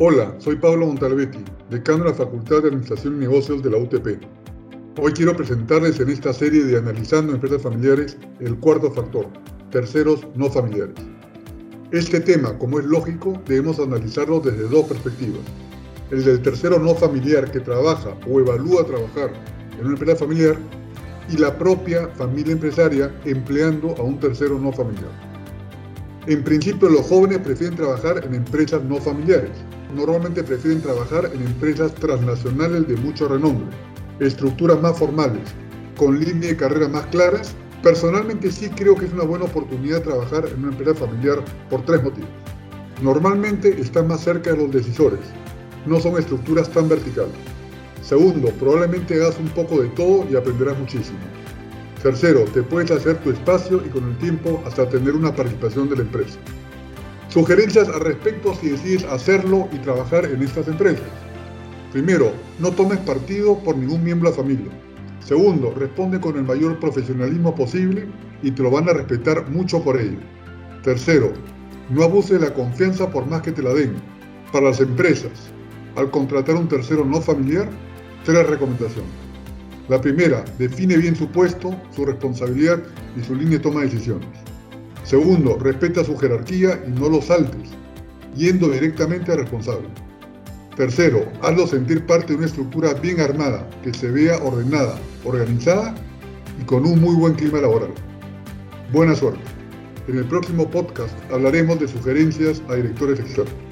Hola, soy Pablo Montalbetti, decano de la Facultad de Administración y Negocios de la UTP. Hoy quiero presentarles en esta serie de Analizando Empresas Familiares el cuarto factor, terceros no familiares. Este tema, como es lógico, debemos analizarlo desde dos perspectivas. El del tercero no familiar que trabaja o evalúa trabajar en una empresa familiar y la propia familia empresaria empleando a un tercero no familiar. En principio los jóvenes prefieren trabajar en empresas no familiares. Normalmente prefieren trabajar en empresas transnacionales de mucho renombre, estructuras más formales, con líneas de carrera más claras. Personalmente sí creo que es una buena oportunidad trabajar en una empresa familiar por tres motivos. Normalmente están más cerca de los decisores, no son estructuras tan verticales. Segundo, probablemente hagas un poco de todo y aprenderás muchísimo. Tercero, te puedes hacer tu espacio y con el tiempo hasta tener una participación de la empresa. Sugerencias al respecto si decides hacerlo y trabajar en estas empresas. Primero, no tomes partido por ningún miembro de la familia. Segundo, responde con el mayor profesionalismo posible y te lo van a respetar mucho por ello. Tercero, no abuses de la confianza por más que te la den. Para las empresas, al contratar un tercero no familiar, tres recomendaciones. La primera, define bien su puesto, su responsabilidad y su línea de toma de decisiones. Segundo, respeta su jerarquía y no lo saltes, yendo directamente al responsable. Tercero, hazlo sentir parte de una estructura bien armada, que se vea ordenada, organizada y con un muy buen clima laboral. Buena suerte. En el próximo podcast hablaremos de sugerencias a directores externos.